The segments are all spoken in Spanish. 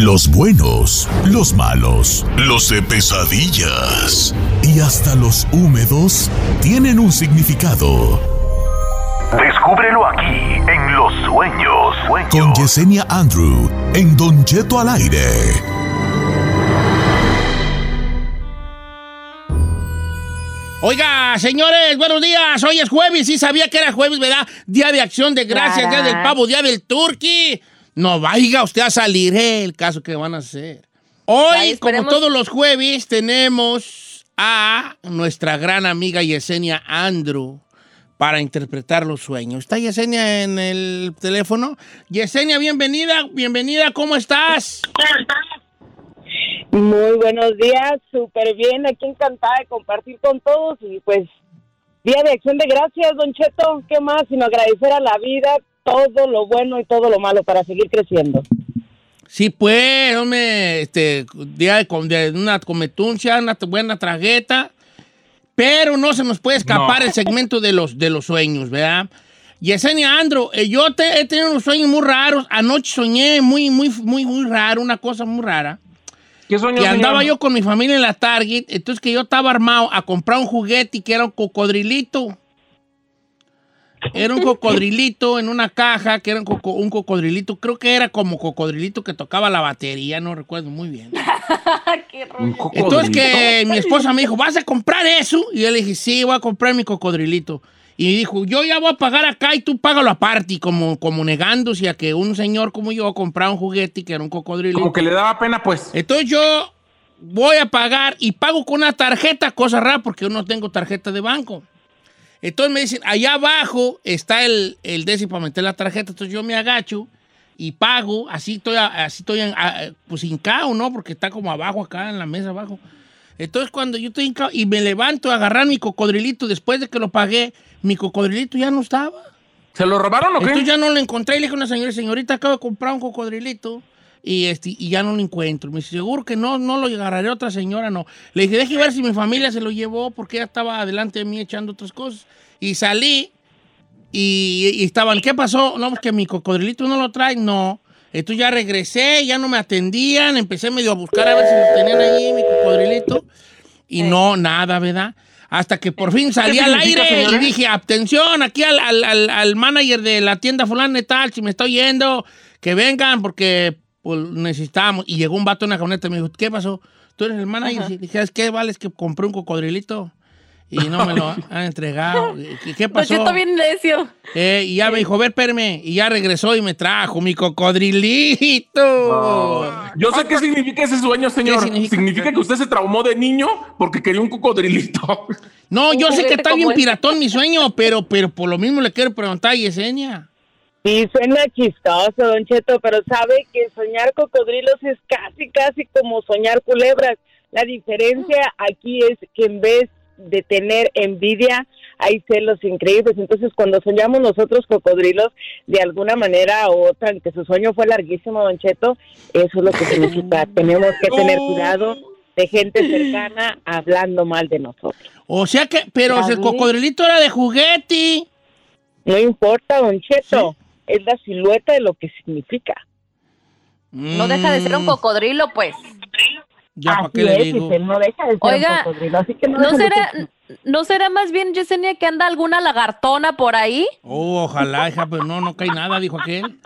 Los buenos, los malos, los de pesadillas y hasta los húmedos tienen un significado. Descúbrelo aquí en Los Sueños. Con Yesenia Andrew en Don Cheto al aire. Oiga, señores, buenos días. Hoy es jueves. Sí sabía que era jueves, ¿verdad? Día de acción de gracias, día del pavo, día del turkey. No vaya usted a salir, eh, el caso que van a hacer. Hoy, como todos los jueves, tenemos a nuestra gran amiga Yesenia Andrew para interpretar los sueños. ¿Está Yesenia en el teléfono? Yesenia, bienvenida, bienvenida, ¿cómo estás? Muy buenos días, súper bien, aquí encantada de compartir con todos y pues Día de Acción de Gracias, Don Cheto, ¿qué más? Sino agradecer a la vida todo lo bueno y todo lo malo para seguir creciendo. Sí, pues, hombre, este, día de, una cometuncia, una buena tragueta, pero no se nos puede escapar el segmento de los, de los sueños, ¿verdad? Yesenia Andro, eh, yo he tenido unos sueños muy raros. Anoche soñé muy, muy, muy, muy raro, una cosa muy rara. ¿Qué sueño, Que andaba yo con mi familia en la Target, entonces que yo estaba armado a comprar un juguete y que era un cocodrilito. Era un cocodrilito en una caja, que era un, cocodrilito, creo que era como cocodrilito que tocaba la batería, no recuerdo muy bien. Entonces que mi esposa me dijo, ¿vas a comprar eso? Y yo le dije, sí, voy a comprar mi cocodrilito. Y dijo, yo ya voy a pagar acá y tú págalo aparte, y como, como negándose a que un señor como yo comprara un juguete que era un cocodrilito. Como que le daba pena, pues. Entonces yo voy a pagar y pago con una tarjeta, cosa rara porque yo no tengo tarjeta de banco. Entonces me dicen, allá abajo está el, el décimo para meter la tarjeta. Entonces yo me agacho y pago. Así estoy, así estoy en, pues hincado, ¿no? Porque está como abajo acá en la mesa abajo. Entonces cuando yo estoy hincado y me levanto a agarrar mi cocodrilito después de que lo pagué, mi cocodrilito ya no estaba. ¿Se lo robaron o qué? Entonces ya no lo encontré y le dije a una señora, señorita, acabo de comprar un cocodrilito y, este, y ya no lo encuentro. Me dice, seguro que no, no lo agarraré otra señora, no. Le dije, deje ver si mi familia se lo llevó porque ella estaba delante de mí echando otras cosas. Y salí y, estaban, ¿qué pasó? No, pues que mi cocodrilito no lo trae, no. Entonces ya regresé, ya no me atendían, empecé medio a buscar a ver si lo tenían ahí, mi cocodrilito. Y no, nada, ¿verdad? Hasta que por fin salí al aire y dije, atención, aquí al, al, al, manager de la tienda fulana y tal, si me está oyendo, que vengan porque pues, necesitamos. Y llegó un vato en la camioneta y me dijo, ¿qué pasó? ¿Tú eres el manager? Y dije, ¿es qué vale? Es que compré un cocodrilito y no me lo han entregado. ¿Qué pasó? Pues yo bien necio. Eh, y ya me dijo, ver, espérame. Y ya regresó y me trajo mi cocodrilito. Yo sé qué significa ese sueño, señor. significa? que usted se traumó de niño porque quería un cocodrilito. No, yo sé que está bien piratón mi sueño, pero, pero por lo mismo le quiero preguntar a Yesenia. Sí, suena chistoso, Don Cheto, pero sabe que soñar cocodrilos es casi, casi como soñar culebras. La diferencia aquí es que en vez de tener envidia, hay celos increíbles. Entonces, cuando soñamos nosotros cocodrilos, de alguna manera u otra, que su sueño fue larguísimo, Don Cheto, eso es lo que significa. Tenemos que tener cuidado de gente cercana hablando mal de nosotros. O sea que, pero el cocodrilito era de juguete. No importa, Don Cheto, es la silueta de lo que significa. No deja de ser un cocodrilo, pues. Ya, ¿para qué le digo? no deja de ser Oiga, un cocodrilo, así que no, ¿no será, ¿no será más bien, Yesenia, que anda alguna lagartona por ahí? Oh, ojalá, hija, pero no, no cae nada, dijo aquel.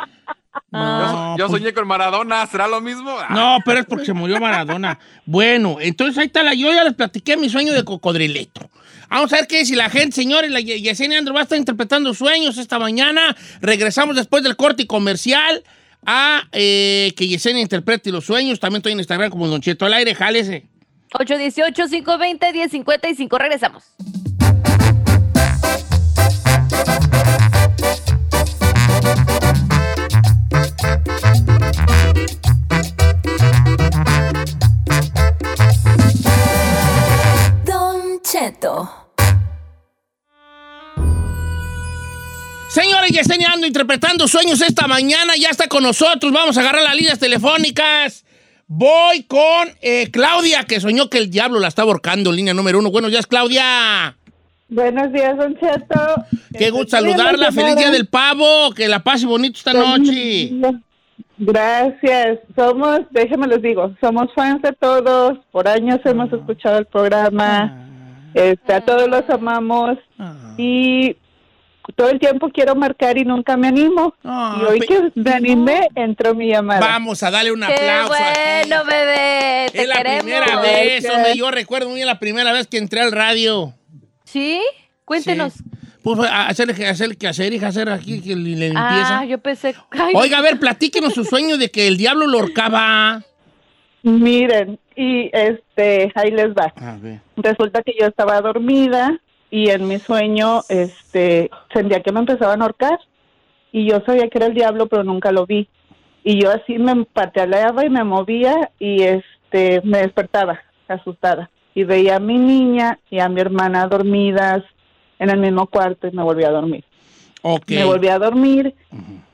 No, yo, soñé con Maradona, ¿será lo mismo? No, pero es porque se murió Maradona. Bueno, entonces ahí está la. Yo ya les platiqué mi sueño de cocodrilito. Vamos a ver qué si la gente, señores, la Yesenia Andro va a estar interpretando sueños esta mañana. Regresamos después del corte comercial a eh, que Yesenia interprete los sueños. También estoy en Instagram como Don Cheto al aire, jálese. 818-520-1055. Regresamos. Cheto. Señores, Yesenia Ando interpretando sueños esta mañana. Ya está con nosotros. Vamos a agarrar las líneas telefónicas. Voy con eh, Claudia, que soñó que el diablo la estaba ahorcando. Línea número uno. Buenos días, Claudia. Buenos días, Don Cheto. Qué gusto saludarla. Feliz día del pavo. Que la pase bonito esta noche. Gracias. Somos, déjenme les digo, somos fans de todos. Por años hemos escuchado el programa. Este, a todos los amamos. Y todo el tiempo quiero marcar y nunca me animo. y hoy que me animé, entró mi llamada. Vamos a darle un aplauso. Qué bueno, bebé. es la primera vez, hombre, yo recuerdo muy bien la primera vez que entré al radio. ¿Sí? Cuéntenos. Pues hacer, hacer que hacer, hija, hacer aquí que le limpieza. Ah, yo pensé. Oiga, a ver, platíquenos su sueño de que el diablo lo horcaba. Miren, y este, ahí les va. Resulta que yo estaba dormida y en mi sueño, este, sentía que me empezaba a ahorcar y yo sabía que era el diablo, pero nunca lo vi. Y yo así me pateaba y me movía y este, me despertaba asustada y veía a mi niña y a mi hermana dormidas en el mismo cuarto y me volví a dormir. Me volví a dormir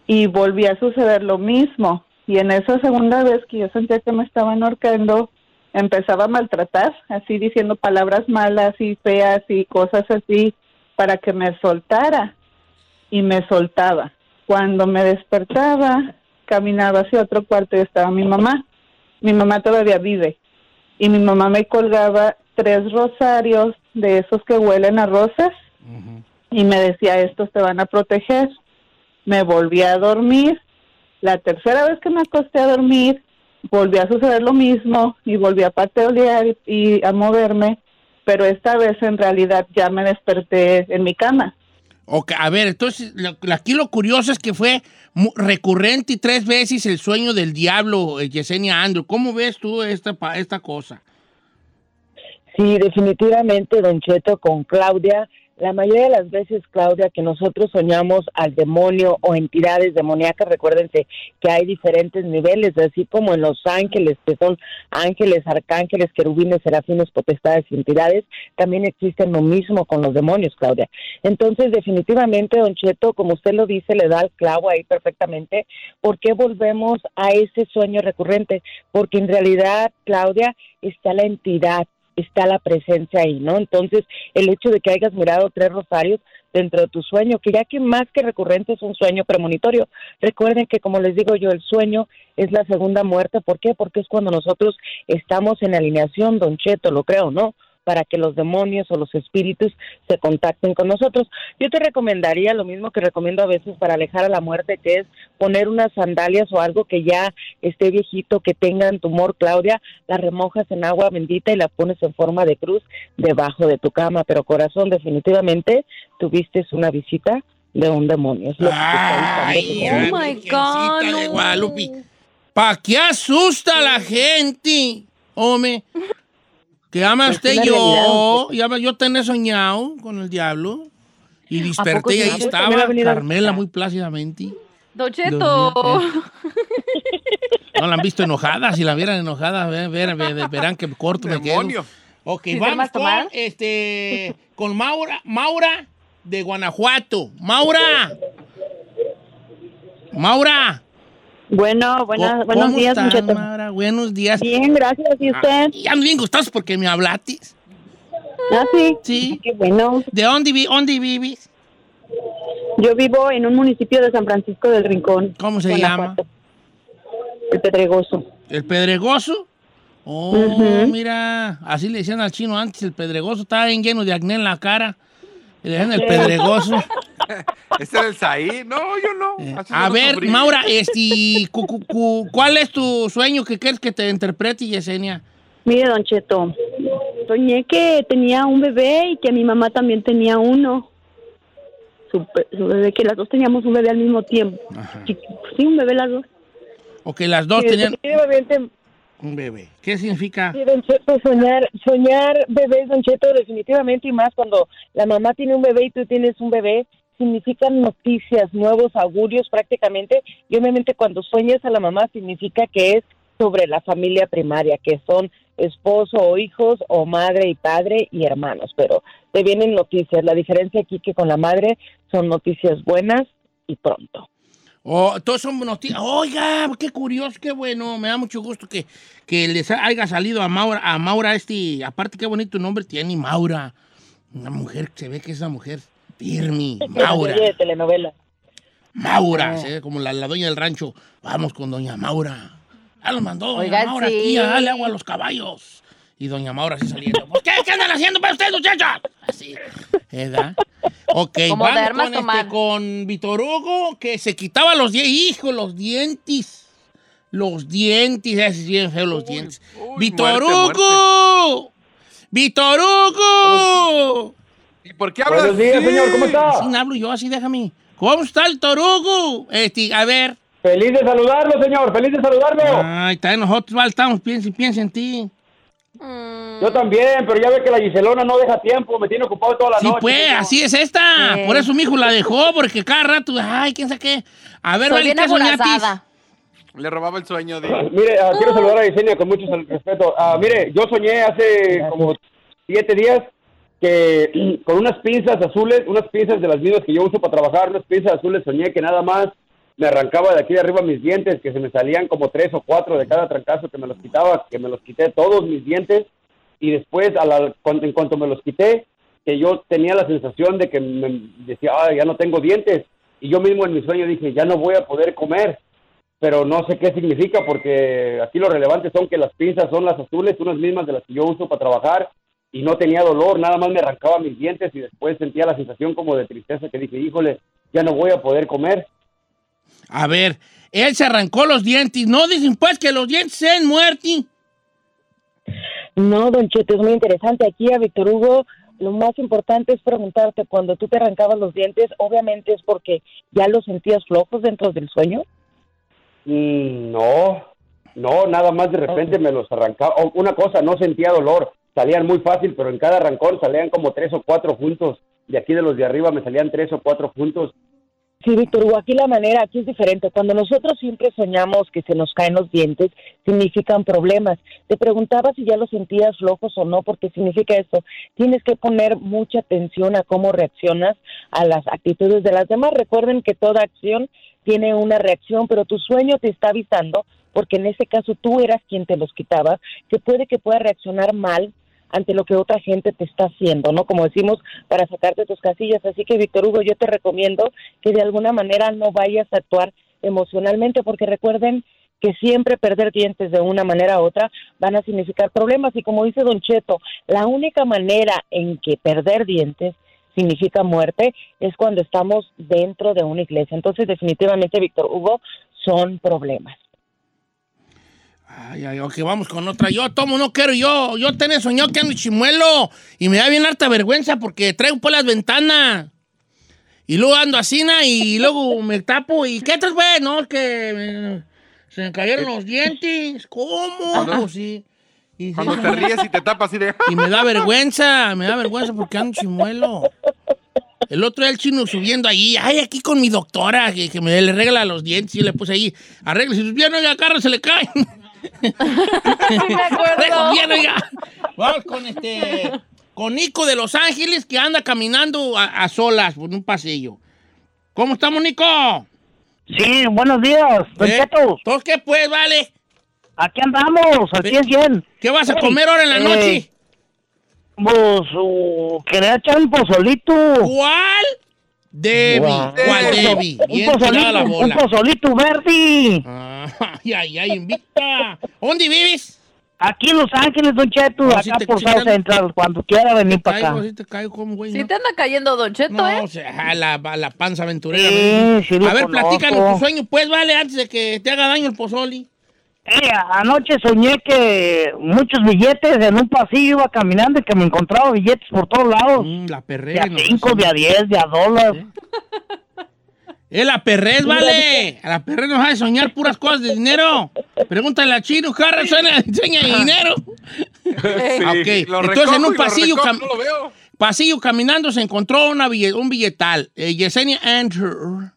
y volví a suceder lo mismo. Y en esa segunda vez que yo sentía que me estaban ahorcando, empezaba a maltratar, así diciendo palabras malas y feas y cosas así para que me soltara. Y me soltaba. Cuando me despertaba, caminaba hacia otro cuarto y estaba mi mamá. Mi mamá todavía vive. Y mi mamá me colgaba tres rosarios de esos que huelen a rosas y me decía, estos te van a proteger. Me volví a dormir. La tercera vez que me acosté a dormir, volví a suceder lo mismo y volví a patear y a moverme, pero esta vez en realidad ya me desperté en mi cama. Ok, a ver, entonces aquí lo curioso es que fue recurrente y tres veces el sueño del diablo, eh, Yesenia Andrew. ¿Cómo ves tú esta, esta cosa? Sí, definitivamente, Don Cheto, con Claudia la mayoría de las veces, Claudia, que nosotros soñamos al demonio o entidades demoníacas, recuérdense que hay diferentes niveles, así como en los ángeles, que son ángeles, arcángeles, querubines, serafines, potestades y entidades, también existen lo mismo con los demonios, Claudia. Entonces, definitivamente, Don Cheto, como usted lo dice, le da el clavo ahí perfectamente. ¿Por qué volvemos a ese sueño recurrente? Porque en realidad, Claudia, está la entidad está la presencia ahí, ¿no? Entonces, el hecho de que hayas mirado tres rosarios dentro de tu sueño, que ya que más que recurrente es un sueño premonitorio, recuerden que como les digo yo, el sueño es la segunda muerte, ¿por qué? Porque es cuando nosotros estamos en alineación, don Cheto, lo creo, ¿no? Para que los demonios o los espíritus se contacten con nosotros. Yo te recomendaría lo mismo que recomiendo a veces para alejar a la muerte, que es poner unas sandalias o algo que ya esté viejito, que tengan tumor, Claudia, la remojas en agua bendita y la pones en forma de cruz debajo de tu cama. Pero corazón, definitivamente tuviste una visita de un demonio. Ay, oh my God. ¿Para qué asusta a la gente? Hombre, que ama pues usted yo, yo tenía soñado con el diablo y desperté y ahí estaba Carmela muy plácidamente. Docheto. No la han visto enojada, si la vieran enojada, verán que corto me quedo. Ok, vamos con, este, con Maura, Maura de Guanajuato. Maura. Maura. Bueno, buenas, buenos días, está, Buenos días. Bien, gracias. ¿Y usted? ya me bien gustados porque me hablatis. Ah, sí. Sí. Qué bueno. ¿De dónde, dónde vives? Yo vivo en un municipio de San Francisco del Rincón. ¿Cómo se llama? El Pedregoso. ¿El Pedregoso? Oh, mira, así le decían al chino antes, el Pedregoso estaba bien lleno de acné en la cara. Le decían el Pedregoso. ¿Este es el Saí? No, yo no. Eh, a ver, Maura, este, ¿cuál es tu sueño que quieres que te interprete, Yesenia? Mire, Don Cheto, soñé que tenía un bebé y que mi mamá también tenía uno. Su, bebé, que las dos teníamos un bebé al mismo tiempo. Sí, un bebé las dos. O que las dos tenían... Un bebé. ¿Qué significa? Sí, Don Cheto, soñar, soñar bebés, Don Cheto, definitivamente, y más cuando la mamá tiene un bebé y tú tienes un bebé, significan noticias, nuevos augurios prácticamente, y obviamente cuando sueñas a la mamá significa que es sobre la familia primaria, que son esposo o hijos o madre y padre y hermanos, pero te vienen noticias. La diferencia aquí que con la madre son noticias buenas y pronto. Oh, todos son noticias. Oiga, qué curioso, qué bueno. Me da mucho gusto que, que les haya salido a Maura, a Maura este. Aparte, qué bonito nombre tiene Maura. Una mujer, se ve que es una mujer Firmi, Maura. de telenovela. Maura, ¿sí? como la, la dueña del rancho. Vamos con doña Maura. Ya los mandó doña Oigan, Maura sí. aquí a darle agua a los caballos. Y doña Maura así saliendo. ¿Pues qué? ¿Qué andan haciendo para ustedes, muchachos? Así. ¿Verdad? Ok, vamos con, este, con Víctor Hugo, que se quitaba los dientes. Hijo, los dientes. Los dientes. Es bien feo los dientes. uy, Víctor muerte, Hugo. Víctor Hugo. ¿Y por qué hablas Buenos días, así? señor, ¿cómo está? Así hablo yo, así déjame. ¿Cómo está el Torugo? Este, a ver. Feliz de saludarlo, señor, feliz de saludarlo. Ay, también nosotros vale, estamos, piensa, piensa en ti. Mm, Yo también, pero ya ve que la Giselona no deja tiempo, me tiene ocupado toda la Sí, noche. pues, señor. así es esta. Sí. Por eso mi hijo la dejó, porque cada rato, ay, quién sabe qué. A ver, Soy vale, bien ¿qué soñatis? Le robaba el sueño de... Mire, ah, quiero saludar a Yesenia con mucho respeto. Ah, mire, yo soñé hace como siete días que con unas pinzas azules, unas pinzas de las mismas que yo uso para trabajar, unas pinzas azules, soñé que nada más me arrancaba de aquí de arriba mis dientes, que se me salían como tres o cuatro de cada trancazo que me los quitaba, que me los quité todos mis dientes. Y después a la- en cuanto me los quité, que yo tenía la sensación de que me decía, "Ay, ya no tengo dientes y yo mismo en mi sueño dije, ya no voy a poder comer pero no sé qué significa porque aquí lo relevante son que las pinzas son las azules, unas mismas de las que yo uso para trabajar y no tenía dolor, nada más me arrancaba mis dientes y después sentía la sensación como de tristeza que dije, híjole, ya no voy a poder comer. A ver, él se arrancó los dientes. No dicen pues que los dientes sean muertos. No, don Cheto, es muy interesante. Aquí a Víctor Hugo, lo más importante es preguntarte, cuando tú te arrancabas los dientes, obviamente es porque ya los sentías flojos dentro del sueño. Mm, no, no, nada más de repente me los arrancaba. Una cosa, no sentía dolor, salían muy fácil, pero en cada arrancón salían como tres o cuatro juntos. De aquí de los de arriba me salían tres o cuatro juntos. Sí, Víctor Hugo, aquí la manera, aquí es diferente. Cuando nosotros siempre soñamos que se nos caen los dientes, significan problemas. Te preguntaba si ya los sentías flojos o no, porque significa esto. Tienes que poner mucha atención a cómo reaccionas a las actitudes de las demás. Recuerden que toda acción tiene una reacción, pero tu sueño te está avisando, porque en ese caso tú eras quien te los quitaba, que puede que pueda reaccionar mal ante lo que otra gente te está haciendo, ¿no? Como decimos, para sacarte tus casillas. Así que, Víctor Hugo, yo te recomiendo que de alguna manera no vayas a actuar emocionalmente, porque recuerden que siempre perder dientes de una manera u otra van a significar problemas. Y como dice Don Cheto, la única manera en que perder dientes significa muerte es cuando estamos dentro de una iglesia. Entonces, definitivamente, Víctor Hugo, son problemas. Ay, ay, ok, vamos con otra. Yo tomo, no quiero yo. Yo tenía soñado que ando chimuelo. Y me da bien harta vergüenza porque traigo por las ventanas. Y luego ando así, na, y luego me tapo. ¿Y qué tal, güey? No, es que me- se me cayeron los dientes. ¿Cómo? Pues sí. Y, Cuando sí, te ríes y te tapas así de... y me da vergüenza, me da vergüenza porque ando chimuelo. El otro día el chino subiendo ahí, ay, aquí con mi doctora, que, que me le regla los dientes. Y le puse ahí, arregla, si sus oiga, carro se le caen. Sí me acuerdo. Bien, oiga. Vamos con este, con Nico de Los Ángeles, que anda caminando a, a solas por un pasillo. ¿Cómo estamos, Nico? Sí, buenos días, Don ¿Eh? Cheto. ¿Todos qué, pues, vale? Aquí andamos, al 100 100. ¿Qué vas a Hey, comer ahora en la eh, noche? Pues, uh, quería echar un pozolito. ¿Cuál? Debbie. Guau. ¿Cuál Debbie? Bien un tirada la pozolito, un pozolito verde. Ay, ay, ay, invita. ¿Dónde vives? Aquí en Los Ángeles, Don Cheto, No, acá te- por sí South te- Central, cuando quiera venir para acá. sí te caigo como güey. ¿no? te anda cayendo Don Cheto, No, ¿eh? o sea, a la, a la panza aventurera. Sí, a ver, conozco. platícanos tu sueño, pues, vale, antes de que te haga daño el pozoli. Eh, anoche soñé que muchos billetes en un pasillo iba caminando y que me encontraba billetes por todos lados. Mm, la De perrez. a no, cinco, sí. de a diez, de a dólar. Es la perrez, vale. A la perrez nos hace soñar puras cosas de dinero. Pregúntale a Chino, Carra, suena, sueña de dinero. Sí, Ah, ok. lo Entonces, en un lo pasillo recojo, cam- no lo veo. Pasillo caminando se encontró una bille- un billetal. Eh, Yesenia Andrew.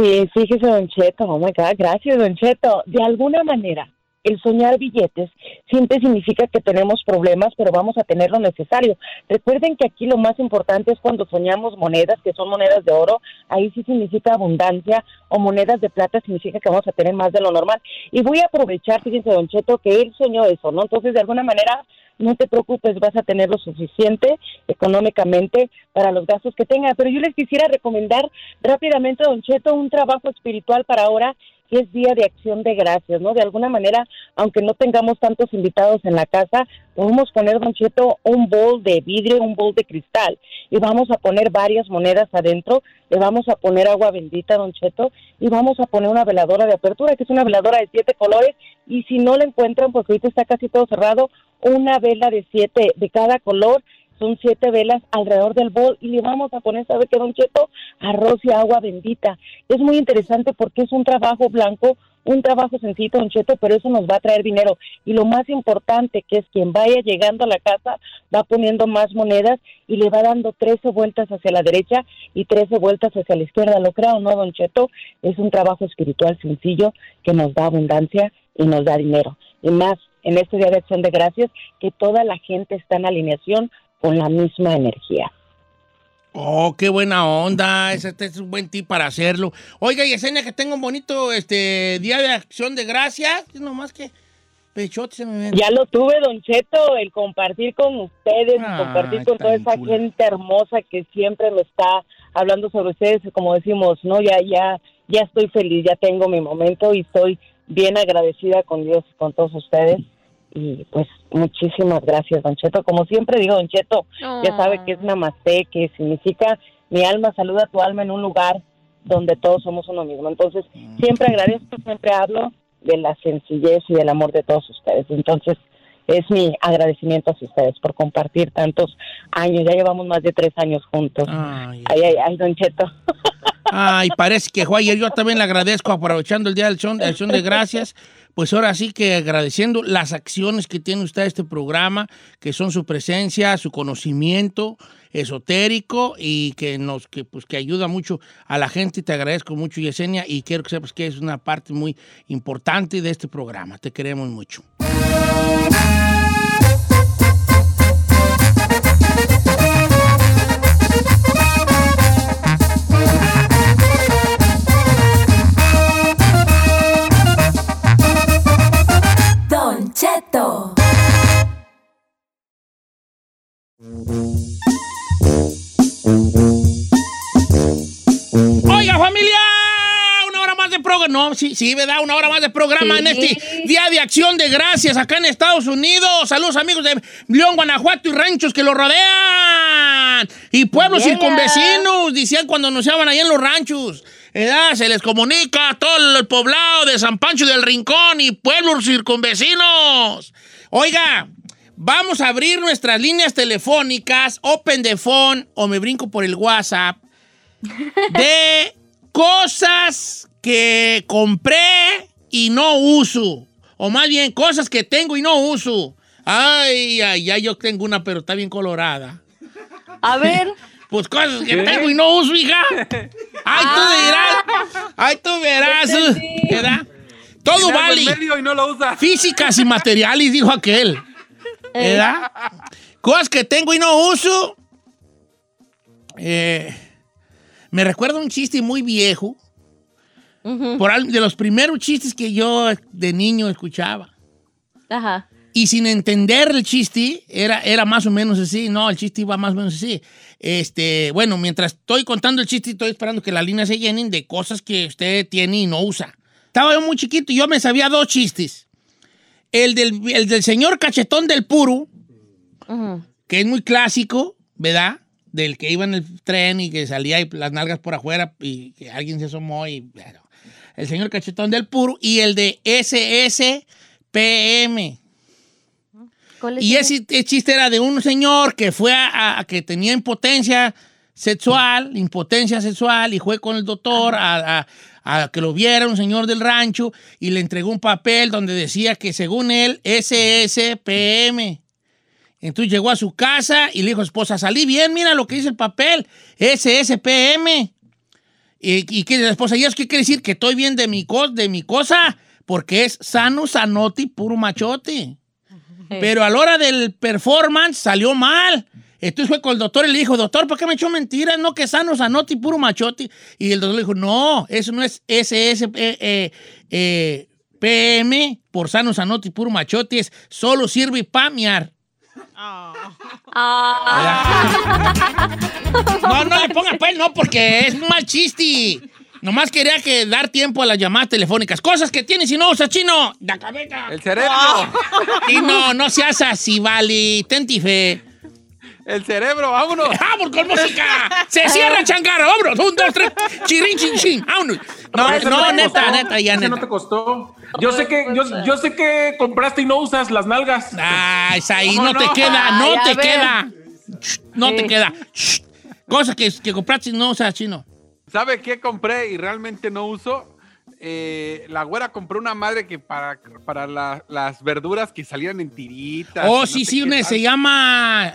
Sí, fíjese, Don Cheto, oh my God, gracias, Don Cheto. De alguna manera, el soñar billetes siempre significa que tenemos problemas, pero vamos a tener lo necesario. Recuerden que aquí lo más importante es cuando soñamos monedas, que son monedas de oro, ahí sí significa abundancia, o monedas de plata significa que vamos a tener más de lo normal. Y voy a aprovechar, fíjense, Don Cheto, que él soñó eso, ¿no? Entonces, de alguna manera, no te preocupes, vas a tener lo suficiente económicamente para los gastos que tengas. Pero yo les quisiera recomendar rápidamente, Don Cheto, un trabajo espiritual para ahora que es Día de Acción de Gracias, ¿no? De alguna manera, aunque no tengamos tantos invitados en la casa, podemos poner, Don Cheto, un bol de vidrio, un bol de cristal, y vamos a poner varias monedas adentro, le vamos a poner agua bendita, Don Cheto, y vamos a poner una veladora de apertura, que es una veladora de siete colores, y si no la encuentran, porque ahorita está casi todo cerrado, una vela de siete, de cada color, son siete velas alrededor del bol y le vamos a poner, ¿sabe qué, Don Cheto? Arroz y agua bendita. Es muy interesante porque es un trabajo blanco, un trabajo sencillo, Don Cheto, pero eso nos va a traer dinero. Y lo más importante, que es quien vaya llegando a la casa, va poniendo más monedas y le va dando 13 vueltas hacia la derecha y 13 vueltas hacia la izquierda. ¿Lo creo no, Don Cheto? Es un trabajo espiritual sencillo que nos da abundancia y nos da dinero. Y más en este Día de Acción de Gracias, que toda la gente está en alineación con la misma energía. Oh, qué buena onda. Este es un buen tip para hacerlo. Oiga, Yesenia, que tengo un bonito este día de acción de gracias. más que pechote se me ve. Ya lo tuve, Don Cheto, el compartir con ustedes, compartir con toda esa gente hermosa que siempre me está hablando sobre ustedes, como decimos, ¿no? Ya, ya, ya estoy feliz, ya tengo mi momento y estoy bien agradecida con Dios y con todos ustedes y pues muchísimas gracias, Don Cheto. Como siempre digo, Don Cheto, ya sabe que es namaste, que significa mi alma saluda a tu alma en un lugar donde todos somos uno mismo. Entonces, siempre agradezco, siempre hablo de la sencillez y del amor de todos ustedes. Entonces, es mi agradecimiento a ustedes por compartir tantos años. Ya llevamos más de tres años juntos. Ay, ay, ay, Don Cheto. Ay, parece que Juan, yo también le agradezco aprovechando el Día del Son, del son de Gracias pues ahora sí que agradeciendo las acciones que tiene usted este programa, que son su presencia, su conocimiento esotérico y que nos que pues que ayuda mucho a la gente. Te agradezco mucho, Yesenia, y quiero que sepas que es una parte muy importante de este programa. Te queremos mucho. Oiga, familia, una hora más de programa. No, sí, sí, ¿verdad? Una hora más de programa en este Día de Acción de Gracias acá en Estados Unidos. Saludos, amigos de León, Guanajuato y ranchos que lo rodean. Y pueblos circunvecinos, decían cuando anunciaban ahí en los ranchos. ¿verdad? Se les comunica a todo el poblado de San Pancho del Rincón y pueblos circunvecinos. Oiga, vamos a abrir nuestras líneas telefónicas, Open the Phone o me brinco por el WhatsApp, de cosas que compré y no uso. O más bien, cosas que tengo y no uso. Ay, ay, ay, yo tengo una, pero está bien colorada. A ver. Pues cosas que tengo y no uso, hija. Ay, tú dirás. Ay, tú verás. ¿Verdad? Todo vale. Y no lo usa. Físicas y materiales, dijo aquel. ¿Verdad? Cosas que tengo y no uso. Eh, me recuerda un chiste muy viejo. por, de los primeros chistes que yo de niño escuchaba. Ajá. Y sin entender el chiste, era, era más o menos así. No, el chiste iba más o menos así. Este, bueno, mientras estoy contando el chiste, estoy esperando que las líneas se llenen de cosas que usted tiene y no usa. Estaba yo muy chiquito y yo me sabía dos chistes. El del, del señor cachetón del puro, que es muy clásico, ¿verdad? Del que iba en el tren y que salía y las nalgas por afuera y que alguien se asomó y... Bueno, el señor cachetón del puro y el de SSPM. Y ese, chiste era de un señor que fue a, que tenía impotencia sexual, impotencia sexual, y fue con el doctor a, que lo viera un señor del rancho y le entregó un papel donde decía que según él, SSPM. Entonces llegó a su casa y le dijo a su esposa, salí bien, mira lo que dice el papel, SSPM. ¿Y, y que la esposa? ¿Y eso qué quiere decir? Que estoy bien de mi, de mi cosa, porque es sano, sanote, puro machote. Pero a la hora del performance salió mal. Entonces fue con el doctor y le dijo, doctor, ¿por qué me echó mentiras? No, que sano, sanote y puro machote. Y el doctor le dijo, no, eso no es SSPM eh, eh, por sano, sanote y puro machote, es solo sirve para miar. No, no le ponga pues, no, porque es un mal chiste. Nomás quería que dar tiempo a las llamadas telefónicas. Cosas que tienes y no usas, chino. La cabeza. El cerebro. Y no, no seas así, vale. Tentife. El cerebro, vámonos. ¡Vámonos con música! ¡Se cierra, changarro! ¡Vámonos! Un, dos, tres. Chirin, chin, chin. ¡Vámonos! No, Ese no, neta, costó. neta, ya neta. no te costó. Yo sé que, yo, yo sé que compraste y no usas las nalgas. Ah, esa ahí ¿Cómo no te no? queda, no Ay, te queda. No te queda. Cosas que, que compraste y no usas, chino. ¿Sabe qué compré y realmente no uso? Eh, la güera compró una madre que para, para la- las verduras que salían en tiritas. Oh, no sí, sé sí, una se llama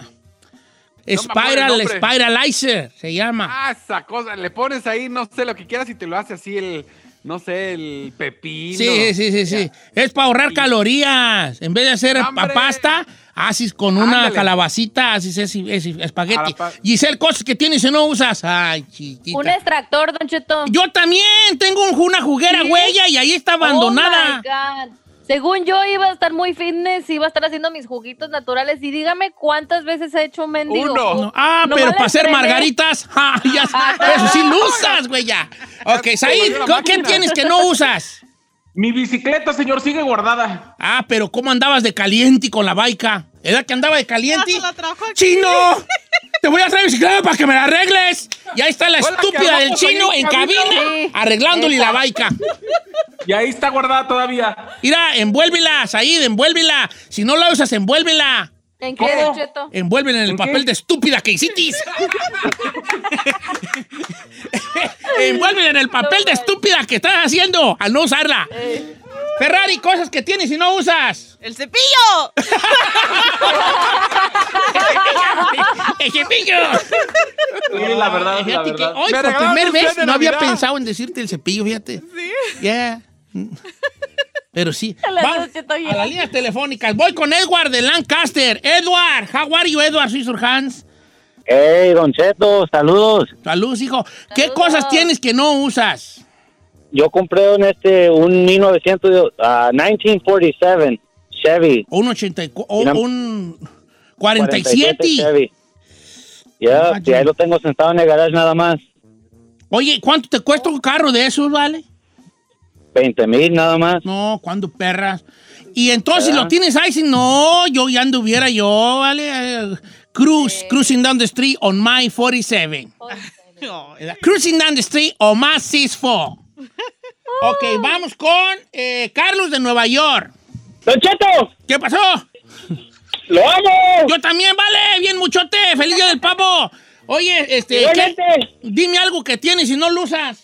Spiral, nombre. Spiralizer, se llama. Ah, esa cosa. Le pones ahí, no sé, lo que quieras y te lo hace así el, no sé, el pepino. Sí, sí, sí, sí. Es para ahorrar calorías. En vez de hacer pasta, haces con una Ándale. calabacita, haces ese, ese espagueti. pa- Giselle, cosas que tienes y no usas. Ay, chiquita. Un extractor, Don Cheto. Yo también tengo un- una juguera ¿Sí? huella y ahí está abandonada. Oh, my God. Según yo iba a estar muy fitness, iba a estar haciendo mis juguitos naturales y dígame cuántas veces he hecho un mendigo. No, Ah, No pero para hacer margaritas, ah, ya, eso sí lo usas, güey, ya. Ok, Said, ¿qué tienes que no usas? Mi bicicleta, señor, sigue guardada. Ah, pero ¿cómo andabas de caliente con la baica? ¿Era que andaba de caliente? ¡Chino! Te voy a traer bicicleta para que me la arregles. Y ahí está la estúpida del chino en cabina. cabina, arreglándole la baica. Y ahí está guardada todavía. Mira, envuélvela, Said, envuélvela. Si no la usas, envuélvela. ¿En qué, Cheto? Envuélvela en el ¿En papel qué? de estúpida que hiciste. envuélvela en el papel de estúpida que estás haciendo al no usarla. Ferrari, cosas que tienes y no usas. ¡El cepillo! ¡El cepillo! Sí, la verdad, la Fíjate que verdad. hoy Me por primera vez no había pensado en decirte el cepillo, fíjate. Sí. Yeah. Pero sí. La Vamos a las líneas telefónicas. Voy con Edward de Lancaster. Edward, how are you, Edward Hans? Hey, Don Cheto, saludos. Saludos, hijo. ¿Qué cosas tienes que no usas? Yo compré un, este, un 1900, ah, 1947 Chevy. Un 84, o Mira. un 47. Chevy. Ya, y ahí lo tengo sentado en el garage nada más. Oye, ¿cuánto te cuesta un carro de esos, vale? 20 mil nada más. No, cuando perras. Y entonces Ah. lo tienes ahí, si no, yo ya anduviera yo, ¿vale? Eh, cruise, cruising down the street on my 47. ¿verdad? Cruising down the street on my 64. Ok, vamos con eh, Carlos de Nueva York. ¡Don Cheto! ¿Qué pasó? ¡Lo amo! Yo también, vale, bien muchote. Feliz día del pavo. Oye, este, dime algo que tienes y no lo usas.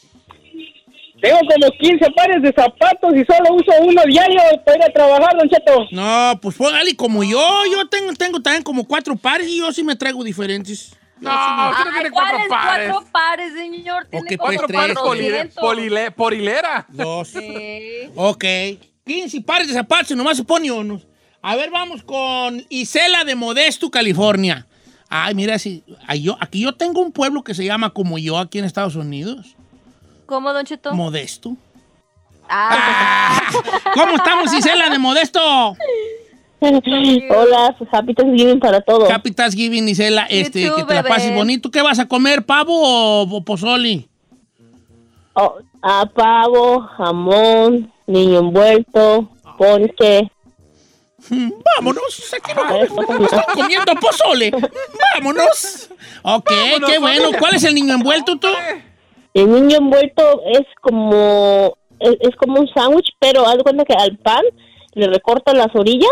Tengo como 15 pares de zapatos y solo uso uno diario para ir a trabajar, Don Cheto. No, pues póngale como yo. Yo tengo, tengo también como cuatro pares y yo sí me traigo diferentes. No, usted no tiene cuatro ¿cuáles pares. cuatro pares, señor? Tiene pues, Cuatro tres, pares por, hile- 400. por por hilera. Dos. Sí. Ok. 15 pares de zapatos y nomás se pone unos. A ver, vamos con Isela de Modesto, California. Ay, mira, si, ay, yo, aquí yo tengo un pueblo que se llama como yo aquí en Estados Unidos. ¿Cómo, Don Cheto? Modesto. Ah, ¿Cómo estamos, Isela de Modesto? Hola, pues, happy Thanksgiving para todos. Happy Thanksgiving, Isela. Este, que te la pases bonito. ¿Qué vas a comer, pavo o, o pozoli? Oh, a pavo, jamón, niño envuelto, ponche. Vámonos, aquí no estoy comiendo pozole. Vámonos. Ok, qué bueno. ¿Cuál es el niño envuelto tú? El niño envuelto es como es, es como un sándwich, pero haz de cuenta que al pan le recortas las orillas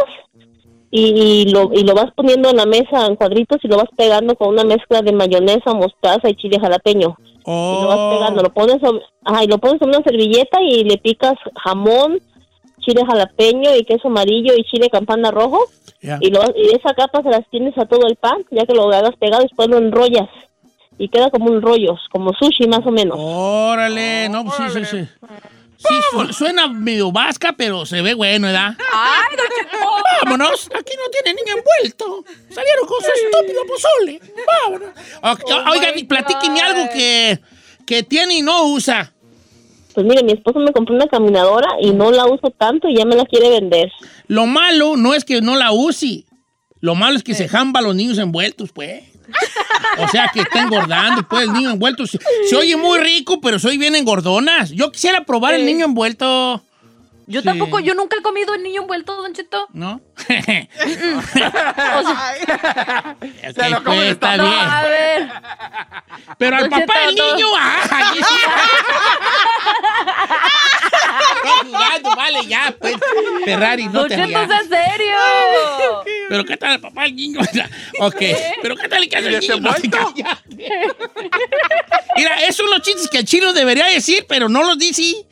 y, y lo, y lo vas poniendo en la mesa en cuadritos y lo vas pegando con una mezcla de mayonesa, mostaza y chile jalapeño. Y lo vas Oh, pegando, lo pones sobre, ajá, y lo pones en una servilleta y le picas jamón, chile jalapeño y queso amarillo y chile campana rojo y, lo, y esa capa se las tienes a todo el pan, ya que lo hagas pegado y después lo enrollas y queda como un rollo, como sushi más o menos. Órale, no, pues sí, sí, sí. Sí, su- suena medio vasca, pero se ve bueno, ¿verdad? ¡Ay, Don Cheto! Vámonos, aquí no tiene niño envuelto. Salieron con su estúpido pozole. Vámonos. Ok, Oh oiga, my platíqueme algo que, que tiene y no usa. Pues mire, mi esposo me compró una caminadora y no la uso tanto y ya me la quiere vender. Lo malo no es que no la use. Lo malo es que se jamba a los niños envueltos, pues. O sea, que está engordando, pues, el niño envuelto. Se, se oye muy rico, pero soy bien engordonas. Yo quisiera probar el niño envuelto. Yo Sí. tampoco, yo nunca he comido el niño envuelto, Don Cheto. ¿No? O sea, Ok, lo come pues, de está no, bien. a ver. Pero al papá del niño, ¡ah! Jugando, vale, ya, pues. Ferrari, no Don te Cheto, rías. sea serio. Pero ¿qué tal el papá del niño? ok, pero ¿qué tal el que hace ¿Y el niño? Mira, esos son los chistes que el chino debería decir, pero no los dice.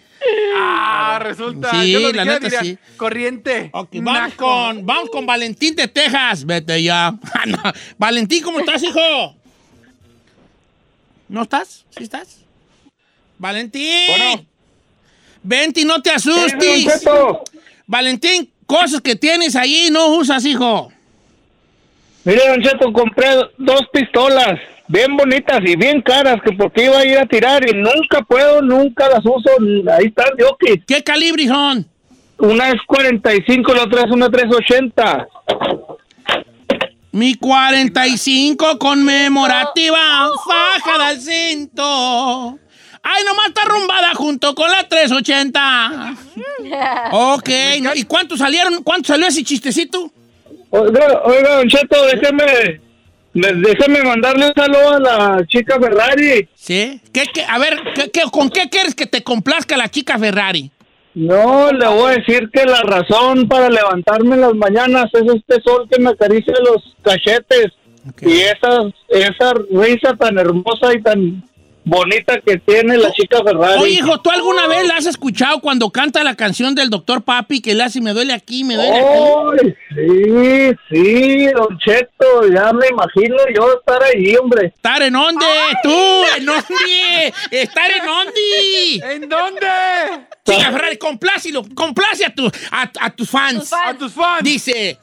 Ah, resulta. Sí, Yo lo la dijera, neta, diría, sí. Corriente. Ok, vamos con, vamos con Valentín de Texas. Vete ya. Ah, no. Valentín, ¿cómo estás, hijo? ¿No estás? ¿Sí estás? Valentín. Bueno. Venti, no te asustes. Valentín, cosas que tienes ahí no usas, hijo. Mire, Don Cheto, compré dos pistolas bien bonitas y bien caras que porque iba a ir a tirar y nunca puedo, nunca las uso. Ahí están, Yoki. ¿Qué calibre son? Una es 45, la otra es una 380. Mi 45 conmemorativa, faja del cinto. Ay, nomás está arrumbada junto con la 380. Ok, no, ¿y cuánto salieron? ¿Cuánto salió ese chistecito? Oiga, oiga, Don Cheto, déjeme, me- déjeme mandarle un saludo a la chica Ferrari. ¿Sí? ¿Qué, qué- a ver, ¿qué, qué- con qué quieres que te complazca la chica Ferrari? No, le voy a decir que la razón para levantarme en las mañanas es este sol que me acaricia los cachetes y esa, esa risa tan hermosa y tan bonita que tiene la chica Ferrari. Oye, hijo, ¿tú alguna vez la has escuchado cuando canta la canción del doctor Papi que le hace me duele aquí, me duele aquí? Ay, sí, sí, Don Cheto, ya me imagino yo estar ahí, hombre. ¿Estar en dónde? ¿Tú? ¿En dónde? ¿Estar en dónde? ¿En dónde? Chica Ferrari, complácilo, complace a, tu, a, a tus fans. A tus fans. Dice,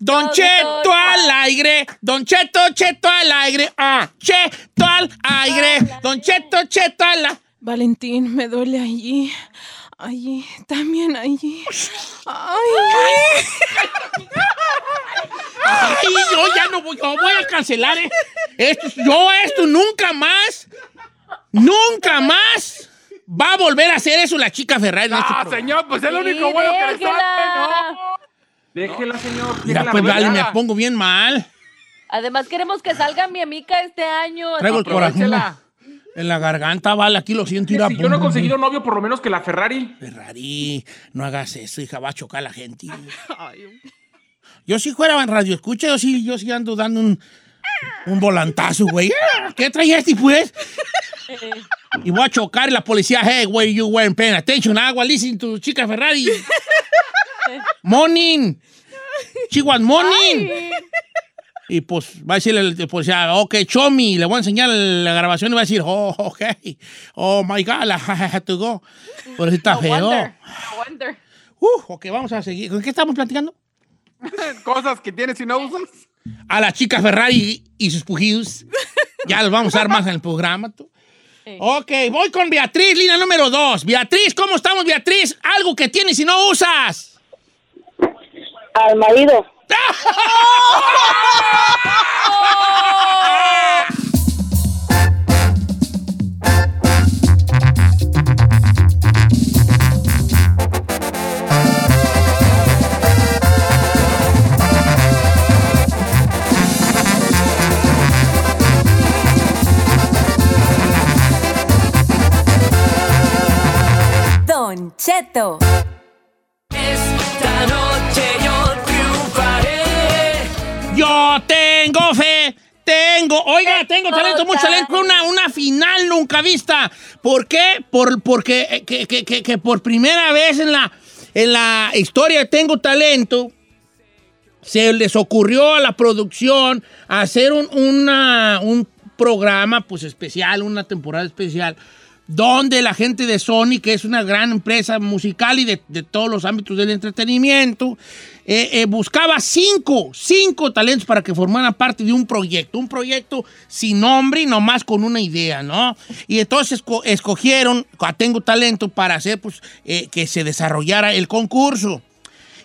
Don Cheto al aire, Don Cheto, Cheto al aire, ah, Cheto al aire, Don Cheto, Cheto al aire. Valentín, me duele allí. Allí, también allí. Ay. Ay, yo ya no voy, yo voy a cancelar eh. esto. Yo esto nunca más, nunca más va a volver a hacer eso la chica Ferrari. este Ah, señor, pues es lo Sí, único bueno que le sale. ¿no? Déjela, señor. Mira, déjela, pues vale, me pongo bien mal. Además queremos que salga mi amiga este año. Traigo el corazón en la garganta, vale, aquí lo siento. ir a Si yo no he conseguido novio, por lo menos que la Ferrari. Ferrari, no hagas eso, hija, va a chocar a la gente. Yo si fuera en radio escucha, yo sí, yo sí ando dando un, un volantazo, güey. ¿Qué trae este, pues? Y voy a chocar y la policía, hey, güey, you weren't paying attention. Agua, listen to chica Ferrari. Morning. She was morning. Y pues va a decirle el policía, ok, show me. Le voy a enseñar la grabación y va a decir, oh, ok. Oh, my God, I have to go. Pero sí está No feo. wonder, no wonder. Uh, ok, vamos a seguir. ¿Con qué estamos platicando? Cosas que tienes y no usas. A la chica Ferrari y sus pujidos. Ya los vamos a dar más en el programa. tú. Ok, voy con Beatriz, línea número dos. Beatriz, ¿cómo estamos, Beatriz? Algo que tienes y no usas. Al marido. Don Cheto. Talento, mucho talento, una, una final nunca vista. ¿Por qué? Por, porque eh, que, que- que- que por primera vez en la, en la historia de Tengo Talento se les ocurrió a la producción hacer un, una- un programa pues especial, una temporada especial, donde la gente de Sony, que es una gran empresa musical y de, todos los ámbitos del entretenimiento, eh, eh, buscaba cinco, cinco talentos para que formaran parte de un proyecto, un proyecto sin nombre y nomás con una idea, ¿no? Y entonces esco- escogieron a Tengo Talento para hacer pues, eh, que se desarrollara el concurso.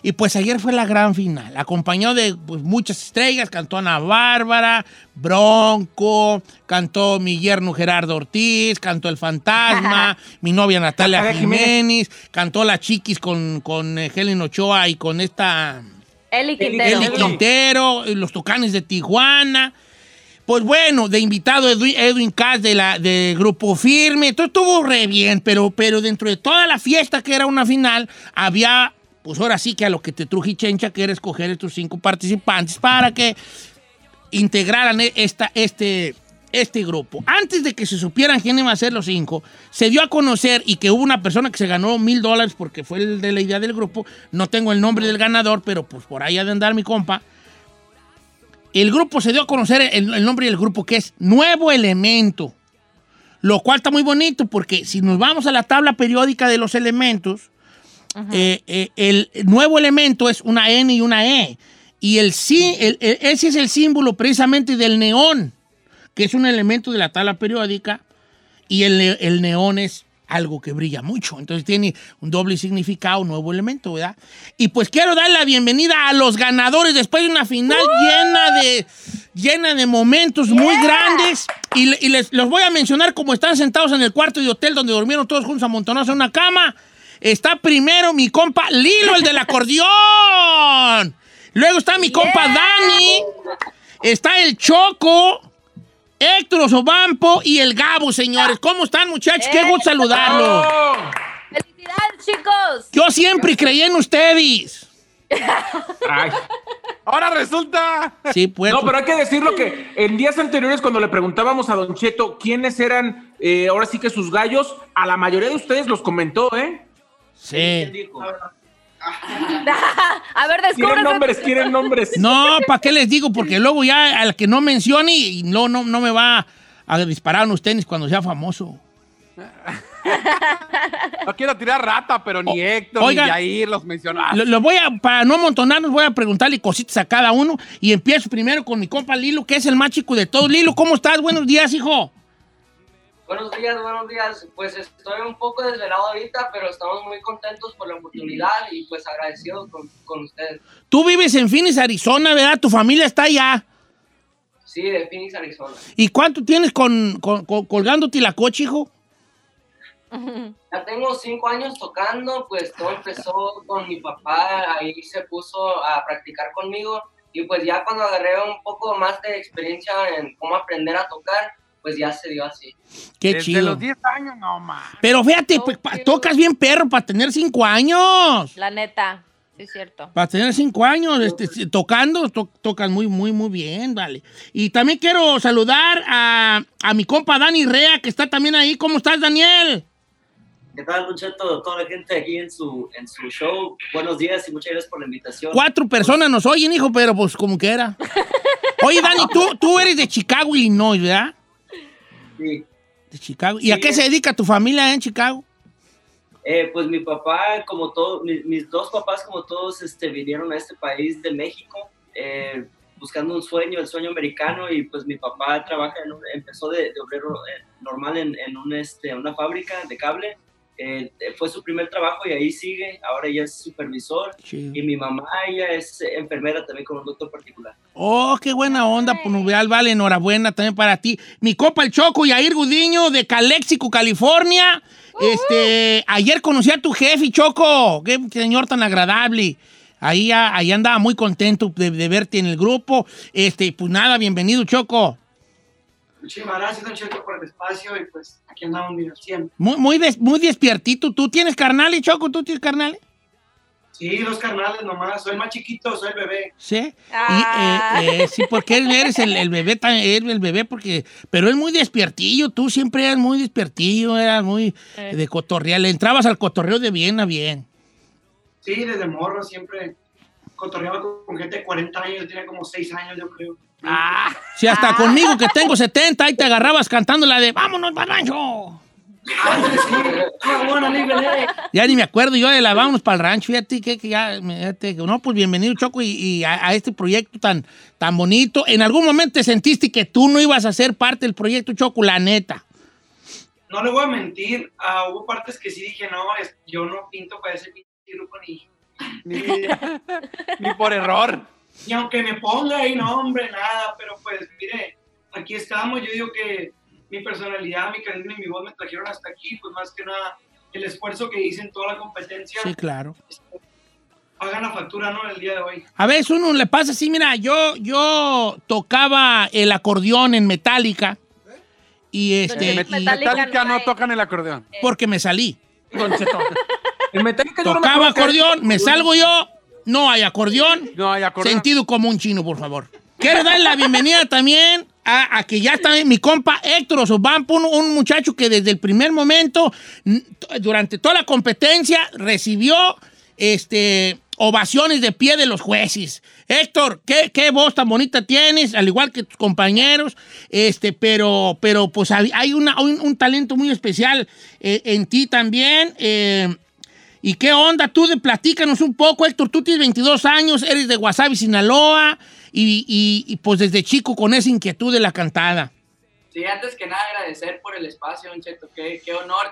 Y pues ayer fue la gran final. Acompañó de pues, muchas estrellas. Cantó Ana Bárbara, Bronco, cantó mi yerno Gerardo Ortiz, cantó El Fantasma, mi novia Natalia Jiménez, cantó La Chiquis con, con eh, Helen Ochoa y con esta Eli Quintero. Eli Quintero, los Tucanes de Tijuana. Pues bueno, de invitado Edwin, Edwin Cass de la de Grupo Firme, todo estuvo re bien, pero, pero dentro de toda la fiesta que era una final, había, pues ahora sí que a lo que te truje Chencha, que era escoger estos cinco participantes para que integraran e- esta, este, este grupo. Antes de que se supieran quién iba a ser los cinco, se dio a conocer y que hubo una persona que se ganó mil dólares porque fue el de la idea del grupo. No tengo el nombre del ganador, pero pues por ahí ha de andar mi compa. El grupo se dio a conocer el, el nombre del grupo que es Nuevo Elemento. Lo cual está muy bonito porque si nos vamos a la tabla periódica de los elementos, eh, eh, el nuevo elemento es una N y una E. Y el, sí, el- el- ese es el símbolo precisamente del neón, que es un elemento de la tabla periódica. Y el, ne- el neón es algo que brilla mucho. Entonces tiene un doble significado, un nuevo elemento, ¿verdad? Y pues quiero dar la bienvenida a los ganadores después de una final llena de llena de momentos muy grandes. Y les los voy a mencionar como están sentados en el cuarto de hotel donde durmieron todos juntos amontonados en una cama. Está primero mi compa Lilo, el del acordeón. Luego está mi compa Dani. Está el Choco. Héctor Osobampo y el Gabo, señores. ¿Cómo están, muchachos? Qué gusto saludarlos. ¡Felicidades, chicos! Yo siempre creí en ustedes. Ahora resulta. Sí, pues. No, pero hay que decirlo que en días anteriores, cuando le preguntábamos a Don Cheto quiénes eran, eh, ahora sí que sus gallos, a la mayoría de ustedes los comentó, ¿eh? Sí. A ver, Quieren descúbrese. nombres, quieren nombres. No, ¿para qué les digo? Porque luego ya al que no mencione y no, no, no me va a disparar unos tenis cuando sea famoso. No quiero tirar rata, pero ni Héctor oiga. ni Jair los mencionaron. Lo, lo voy a, para no amontonarnos, voy a preguntarle cositas a cada uno y empiezo primero con mi compa Lilo, que es el más chico de todos. Lilo, ¿cómo estás? Buenos días, hijo. Buenos días, buenos días. Pues estoy un poco desvelado ahorita, pero estamos muy contentos por la oportunidad y pues agradecidos con, con ustedes. Tú vives en Phoenix, Arizona, ¿verdad? Tu familia está allá. Sí, de Phoenix, Arizona. ¿Y cuánto tienes con, con- con- colgándote la coche, hijo? Ya tengo cinco años tocando, pues todo empezó con mi papá, ahí se puso a practicar conmigo y pues ya cuando agarré un poco más de experiencia en cómo aprender a tocar, pues ya se dio así. Qué Desde chido. los 10 años, no más. Pero fíjate, pues, pa- tocas bien perro para tener cinco años. La neta, sí es cierto. Para tener cinco años este, tocando, to- tocas muy, muy, muy bien, vale. Y también quiero saludar a, a mi compa Dani Rea, que está también ahí. ¿Cómo estás, Daniel? ¿Qué tal, Muchacho? Toda la gente aquí en su, en su show. Buenos días y muchas gracias por la invitación. Cuatro personas nos oyen, hijo, pero pues como que era. Oye, Dani, tú, tú eres de Chicago, Illinois, ¿verdad? Sí. De Chicago. ¿Y a qué se dedica tu familia en Chicago? Eh, pues mi papá, como todos, mis, mis dos papás, como todos, este, vinieron a este país de México eh, buscando un sueño, el sueño americano, y pues mi papá trabaja, en un- empezó de, de obrero eh, normal en, en un, este, una fábrica de cable. Eh, fue su primer trabajo y ahí sigue, ahora ya es supervisor. Y mi mamá, ella es enfermera también con un doctor particular. Oh, qué buena onda, Punubial, vale, enhorabuena también para ti. Mi copa el Choco, Yair Gudiño, de Calexico, California. Este, ayer conocí a tu jefe, Choco, qué señor tan agradable. Ahí, ah, ahí andaba muy contento de, de verte en el grupo. Este, pues nada, bienvenido, Choco. Muchísimas gracias, Don Cheto, por el espacio y pues aquí andamos al 100. Muy, muy, des- muy despiertito. ¿Tú tienes carnales, Choco? ¿Tú tienes carnales? Sí, dos carnales nomás. Soy el más chiquito, soy el bebé. Sí. Y, eh, eh, sí, porque él eres el, el bebé, el bebé, porque. Pero es muy despiertillo, tú siempre eras muy despiertillo, eras muy Eh. de cotorrear. Le entrabas al cotorreo de bien a bien. Sí, desde morro siempre cotorreaba con, con gente de 40 años. Yo tenía como 6 años, yo creo. Ah. Si hasta conmigo que tengo 70, ahí te agarrabas cantando la de ¡Vámonos, rancho! Ah. Ya ni me acuerdo yo de la Vámonos para el rancho, fíjate que, que ya, fíjate no, pues bienvenido Choco y, y a, a este proyecto tan, tan bonito. ¿En algún momento te sentiste que tú no ibas a ser parte del proyecto Choco, la neta? No le voy a mentir, ah, hubo partes que sí dije, no, es- yo no pinto para ese pinche grupo ni, Ni, ni por error. Y aunque me ponga ahí, no, hombre, nada, pero pues mire, aquí estamos. Yo digo que mi personalidad, mi carisma y mi voz me trajeron hasta aquí, pues más que nada el esfuerzo que hice en toda la competencia. Sí, claro. Hagan la factura, ¿no? El día de hoy. A veces uno le pasa así, mira, yo, yo tocaba el acordeón en Metallica y este... En y- Metallica, no tocan el acordeón. porque me salí. En Metallica yo no me Tocaba acuerdo que- acordeón, me salgo yo, no hay acordeón. No hay acordeón. Sentido común chino, por favor. Quiero darle la bienvenida también a, a que ya está mi compa Héctor Osobampo, un, un muchacho que desde el primer momento, durante toda la competencia, recibió este, ovaciones de pie de los jueces. Héctor, ¿qué, qué voz tan bonita tienes, al igual que tus compañeros, este, pero, pero pues hay, hay una- un, un talento muy especial eh, en ti también. eh, ¿Y qué onda? Tú de platícanos un poco, Héctor. Tú tienes 22 años, eres de Guasave, Sinaloa, y, y- y, pues desde chico con esa inquietud de la cantada. Sí, antes que nada agradecer por el espacio, Don Cheto. Qué, qué honor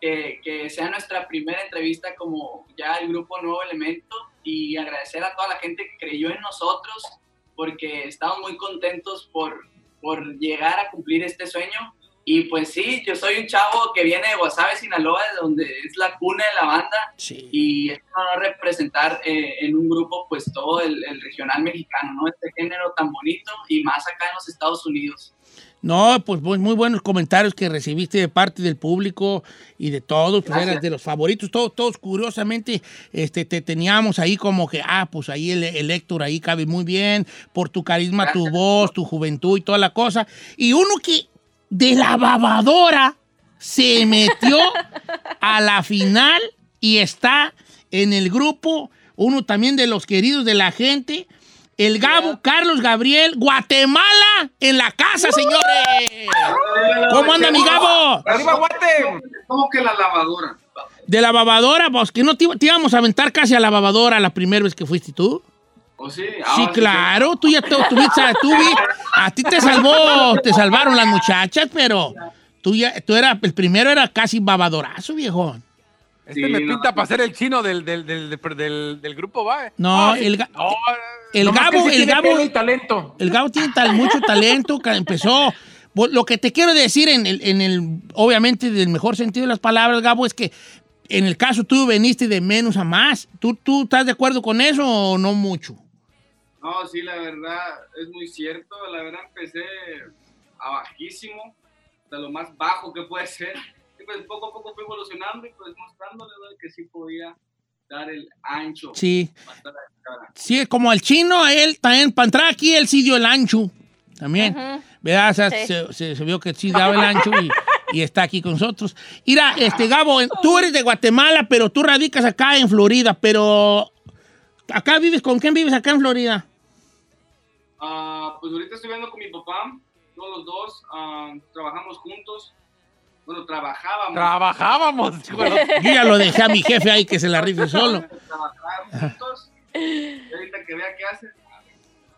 que, que sea nuestra primera entrevista como ya el grupo Nuevo Elemento y agradecer a toda la gente que creyó en nosotros porque estamos muy contentos por, por llegar a cumplir este sueño. Y pues sí, yo soy un chavo que viene de Guasave, Sinaloa, de donde es la cuna de la banda. Y es un honor representar eh, en un grupo pues todo el, el regional mexicano, ¿no? Este género tan bonito y más acá en los Estados Unidos. No, pues muy, buenos comentarios que recibiste de parte del público y de todos, pues eras de los favoritos, todos, todos curiosamente este, te teníamos ahí como que, ah, pues ahí el, el Héctor ahí cabe muy bien, por tu carisma, tu voz, tu juventud y toda la cosa. Y uno que de la babadora se metió a la final y está en el grupo, uno también de los queridos de la gente, el Gabo Carlos Gabriel, Guatemala, en la casa, señores. ¿Cómo anda mi Gabo? ¡Arriba, Guate! ¿Cómo que la lavadora? De la babadora, pues que no te, te íbamos a aventar casi a la babadora la primera vez que fuiste tú. ¿O sí? Sí, claro, tú ya te, tuviste, tú vi- a ti te salvó, te salvaron las muchachas, pero tú ya, tú era, el primero era casi babadorazo, viejón. Este me pinta para ser el chino del, del, del, del, del- del grupo, va. No, el, ga- el nomás que Gabo, sí el tiene Gabo, y talento. El Gabo tiene tal, mucho talento que empezó. Lo que te quiero decir en el, en el, obviamente, del mejor sentido de las palabras, Gabo, es que en el caso tú veniste de menos a más. ¿Tú, tú estás de acuerdo con eso o no mucho? No, sí, la verdad es muy cierto. La verdad empecé a bajísimo, de lo más bajo que puede ser. Y pues poco a poco fui evolucionando y pues mostrándole ¿no? que sí podía dar el ancho. Sí. A. Sí, como el chino, él también, para entrar aquí, él sí dio el ancho. También. Ujú. ¿Verdad? O sea, Sí. se, se- se vio que sí daba el ancho y, y está aquí con nosotros. Mira, este, Gabo, tú eres de Guatemala, pero tú radicas acá en Florida, pero acá vives, ¿con quién vives acá en Florida? Ah, pues ahorita estoy viendo con mi papá, todos los dos, ah, trabajamos juntos. Bueno, trabajábamos. Trabajábamos. Yo ya lo dejé a mi jefe ahí que se la rife solo. Trabajar juntos. Y ahorita que vea qué hace.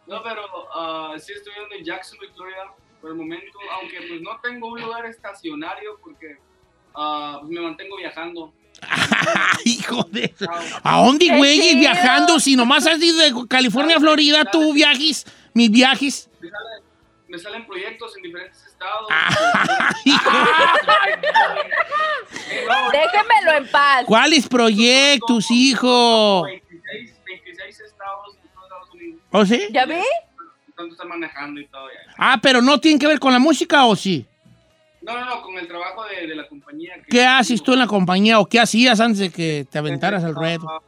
No, pero ah, sí estoy viendo en Jacksonville, Florida, por el momento, aunque pues no tengo un lugar estacionario porque pues, me mantengo viajando. Hijo de. ¿A dónde, güey, viajando? Si nomás has ido de California a Florida, tú viajes, mis viajes. Me, sale- me salen proyectos en diferentes estados. Déjenmelo en paz. ¿Cuáles proyectos, hijo? 26, 26 estados en Estados Unidos. ¿Oh, sí? ¿Ya vi? Tanto estar manejando y todo. ya. Ah, pero no tiene que ver con la música, ¿o sí? No, no, no, con el trabajo de, de la compañía. que- ¿Qué haces tú en la compañía o qué hacías antes de que te aventaras al ruedo? Ah,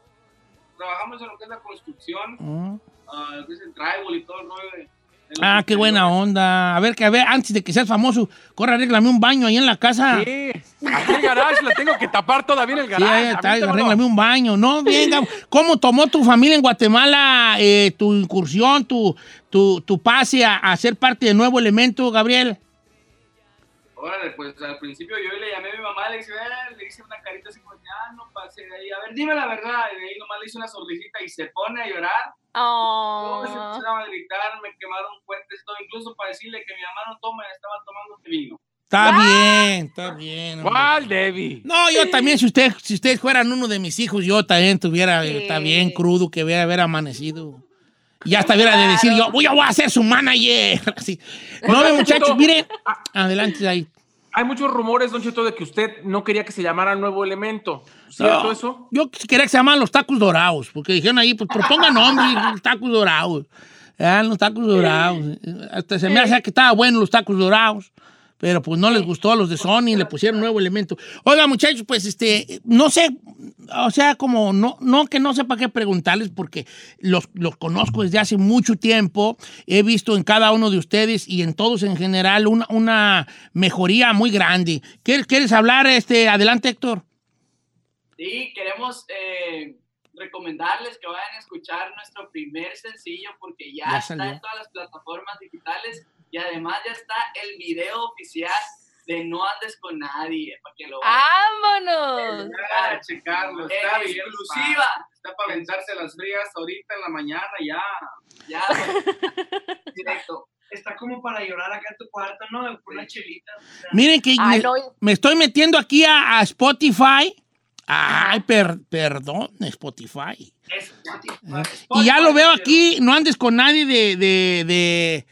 Trabajamos en lo que es la construcción, Ah. ah, lo que es el drywall y todo el rollo de... Ah, qué buena onda. A ver, que a ver, antes de que seas famoso, corre, arréglame un baño ahí en la casa. Sí, aquí el garage, la tengo que tapar todavía en el Sí, garage. está, Avéntamelo. arréglame un baño. No, venga. ¿Cómo tomó tu familia en Guatemala eh, tu incursión, tu, tu, tu pase a, a ser parte de Nuevo Elemento, Gabriel? Órale, pues al principio yo le llamé a mi mamá, le dije, "Eh", le hice una carita así como, ya no pase de ahí, a ver, dime la verdad, y de ahí nomás le hice una sonrisita y se pone a llorar. Luego se empezaron a gritar, me quemaron fuertes, todo, incluso para decirle que mi mamá no toma, estaba tomando este vino. Está bien, está bien. hombre. ¿Cuál, Debbie? No, yo también, si usted, si ustedes fueran uno de mis hijos, yo también tuviera, está bien crudo que hubiera haber amanecido. Y ya hasta hubiera de decir yo, voy a, ser su manager. Así. No, muchachos, Cheto. miren. Adelante ahí. Hay muchos rumores, Don Cheto, de que usted no quería que se llamara Nuevo Elemento. ¿Cierto No, eso? Yo quería que se llamaran los tacos dorados, porque dijeron ahí, pues propongan nombre, los tacos dorados. Ah, los tacos dorados. Hasta se me hace que estaba bueno los tacos dorados. Pero pues no les gustó a los de Sony, le pusieron nuevo elemento. Oiga, muchachos, pues este, no sé, o sea, como no, no que no sepa qué preguntarles, porque los, los conozco desde hace mucho tiempo. He visto en cada uno de ustedes y en todos en general una, una mejoría muy grande. ¿Quieres, ¿Quieres hablar? Este, adelante, Héctor. Sí, queremos eh, recomendarles que vayan a escuchar nuestro primer sencillo porque ya, Ya está en todas las plataformas digitales y además ya está el video oficial de No andes con nadie para que lo ¡Vámonos! Ah, checarlo, está En bien. exclusiva. pa. Está para aventarse las frías ahorita en la mañana, ya. Ya, directo. Está como para llorar acá en tu cuarto, ¿no? Con una chelita. Miren que Ay, me, no. me estoy metiendo aquí a, a Spotify. Ay, per- perdón, Spotify. Y ya lo veo aquí, no andes con nadie de, de- de-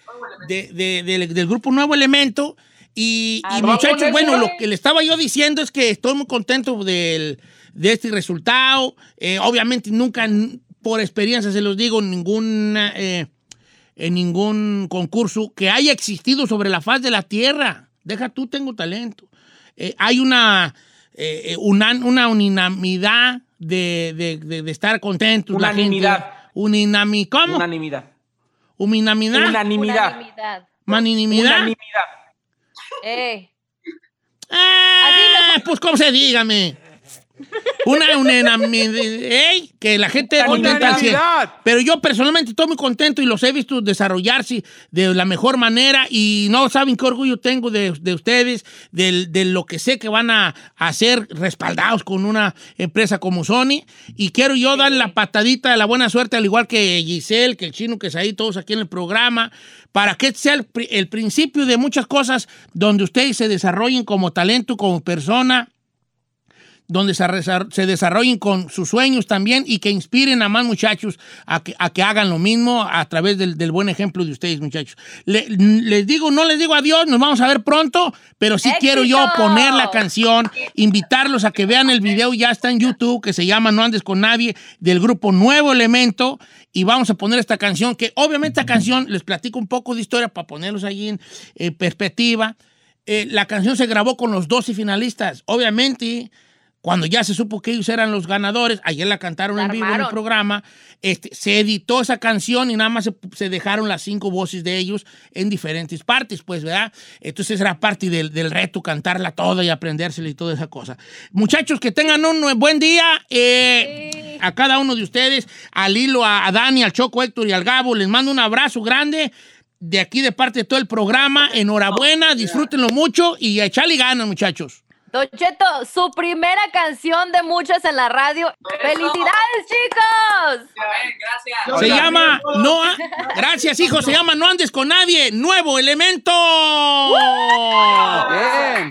de- de- del- del grupo Nuevo Elemento. Y, y muchachos, ¿vamos, bueno, lo que le estaba yo diciendo es que estoy muy contento del- de este resultado. Eh, obviamente nunca, por experiencia se los digo, ninguna, eh, en ningún concurso que haya existido sobre la faz de la Tierra. Deja tú, tengo talento. Eh, hay una, una, una unanimidad de, de- de- de estar contentos. la gente. Unanimidad. Unanimi- ¿Cómo? Unanimidad. Unanimidad. Unanimidad. Unanimidad. Maninimidad. Unanimidad. Eh. Ah, pues cómo se dígame. Una unanimidad. ¡Ey! Que la gente contenta al. Pero yo personalmente estoy muy contento y los he visto desarrollarse de la mejor manera y no saben qué orgullo tengo de, de ustedes, del- de, lo que sé que van a hacer respaldados con una empresa como Sony. Y quiero yo darle la patadita de la buena suerte, al igual que Giselle, que el chino, que es ahí, todos aquí en el programa, para que sea el, el principio de muchas cosas donde ustedes se desarrollen como talento, como persona donde se, desarrollen con sus sueños también y que inspiren a más muchachos a que, a que hagan lo mismo a través del, del buen ejemplo de ustedes, muchachos. Le- les digo, no les digo adiós, nos vamos a ver pronto, pero sí quiero yo poner la canción, invitarlos a que vean el video, ya está en YouTube, que se llama No Andes con Nadie, del grupo Nuevo Elemento, y vamos a poner esta canción, que obviamente esta canción, les platico un poco de historia para ponerlos ahí en eh, perspectiva. Eh, la canción se grabó con los 12 finalistas. Obviamente, cuando ya se supo que ellos eran los ganadores, ayer la cantaron en vivo en el programa, este, se editó esa canción y nada más se, se dejaron las cinco voces de ellos en diferentes partes, pues, ¿verdad? Entonces era parte del, del reto cantarla toda y aprendérsela y toda esa cosa. Muchachos, que tengan un buen día. eh, A cada uno de ustedes, a Lilo, a, a Dani, al Choco, Héctor y al Gabo, les mando un abrazo grande. De aquí, de parte de todo el programa, enhorabuena, disfrútenlo mucho y a echarle ganas, muchachos. Don Cheto, su primera canción de muchas en la radio. ¡Felicidades, chicos! gracias. Se llama No a- Gracias, hijo. Se llama No andes con nadie. Nuevo elemento. Bien.